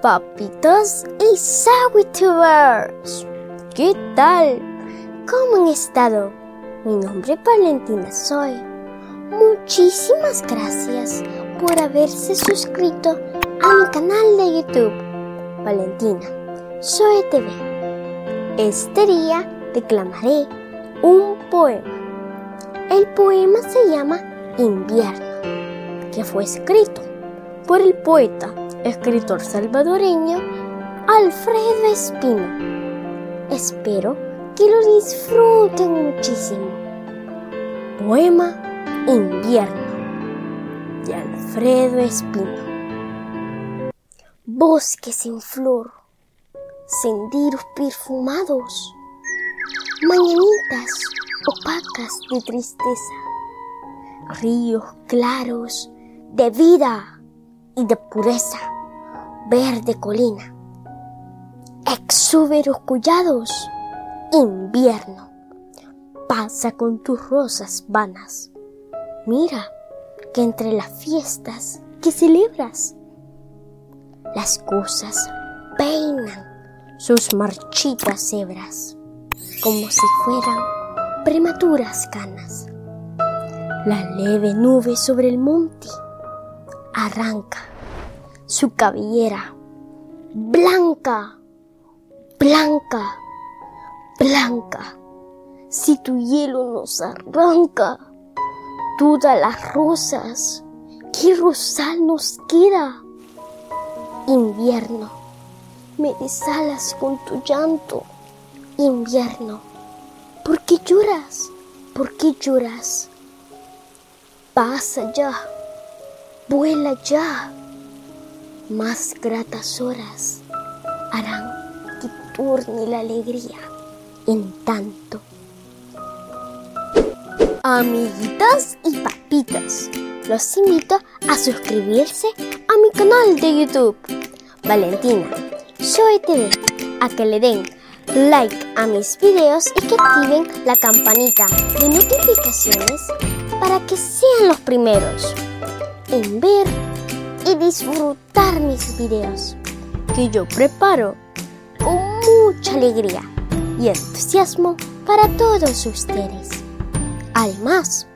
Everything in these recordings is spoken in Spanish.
papitos y Sawitubers. ¿Qué tal? ¿Cómo han estado? Mi nombre es Valentina Soy. Muchísimas gracias por haberse suscrito a mi canal de YouTube, Valentina Soy TV. Este día declamaré un poema. El poema se llama Invierno, que fue escrito por el poeta, escritor salvadoreño Alfredo Espino. Espero que lo disfruten muchísimo. Poema Invierno de Alfredo Espino. Bosques en flor, senderos perfumados, mañanitas opacas de tristeza, ríos claros de vida y de pureza, verde colina, exúberos collados, invierno, pasa con tus rosas vanas. Mira que entre las fiestas que celebras, las cosas peinan sus marchitas hebras, como si fueran prematuras canas. La leve nube sobre el monte arranca su cabellera blanca, blanca, blanca. Si tu hielo nos arranca todas las rosas, ¿qué rosal nos queda? Invierno, me desalas con tu llanto. Invierno, ¿por qué lloras? ¿Por qué lloras? Pasa ya, vuela ya. Más gratas horas harán que turne la alegría en tanto. Amiguitas y papitas, los invito a suscribirse a mi canal de YouTube, Valentina Soy TV, a que le den like a mis videos y que activen la campanita de notificaciones para que sean los primeros en ver y disfrutar mis videos que yo preparo con mucha alegría y entusiasmo para todos ustedes. Además,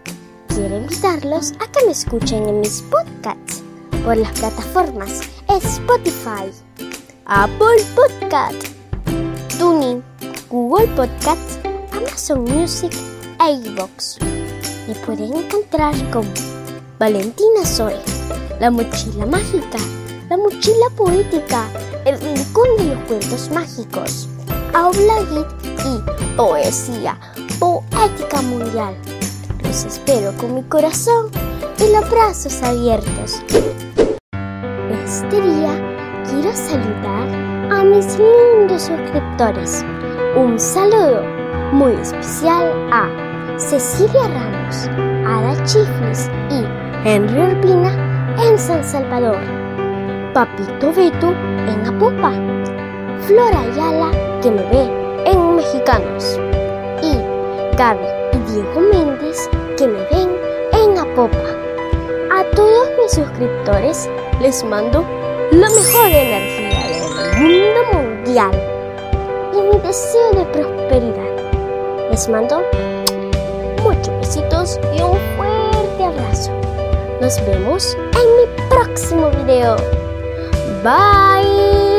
quiero invitarlos a que me escuchen en mis podcasts por las plataformas Spotify, Apple Podcast, Tuning, Google Podcast, Amazon Music e iVoox. Me pueden encontrar como Valentina Soy la mochila mágica, la mochila poética, el rincón de los cuentos mágicos, aula y poesía poética mundial. Los espero con mi corazón y los brazos abiertos. Este día quiero saludar a mis lindos suscriptores. Un saludo muy especial a Cecilia Ramos, Ada Chiflis y Henry Urbina en San Salvador, Papito Beto en Apopa, Flora Ayala que me ve en Mexicanos y Gaby y Diego Méndez que me ven en Apopa. A todos mis suscriptores les mando la mejor energía del mundo mundial y mi deseo de prosperidad. Les mando Nos vemos en mi próximo video. Bye.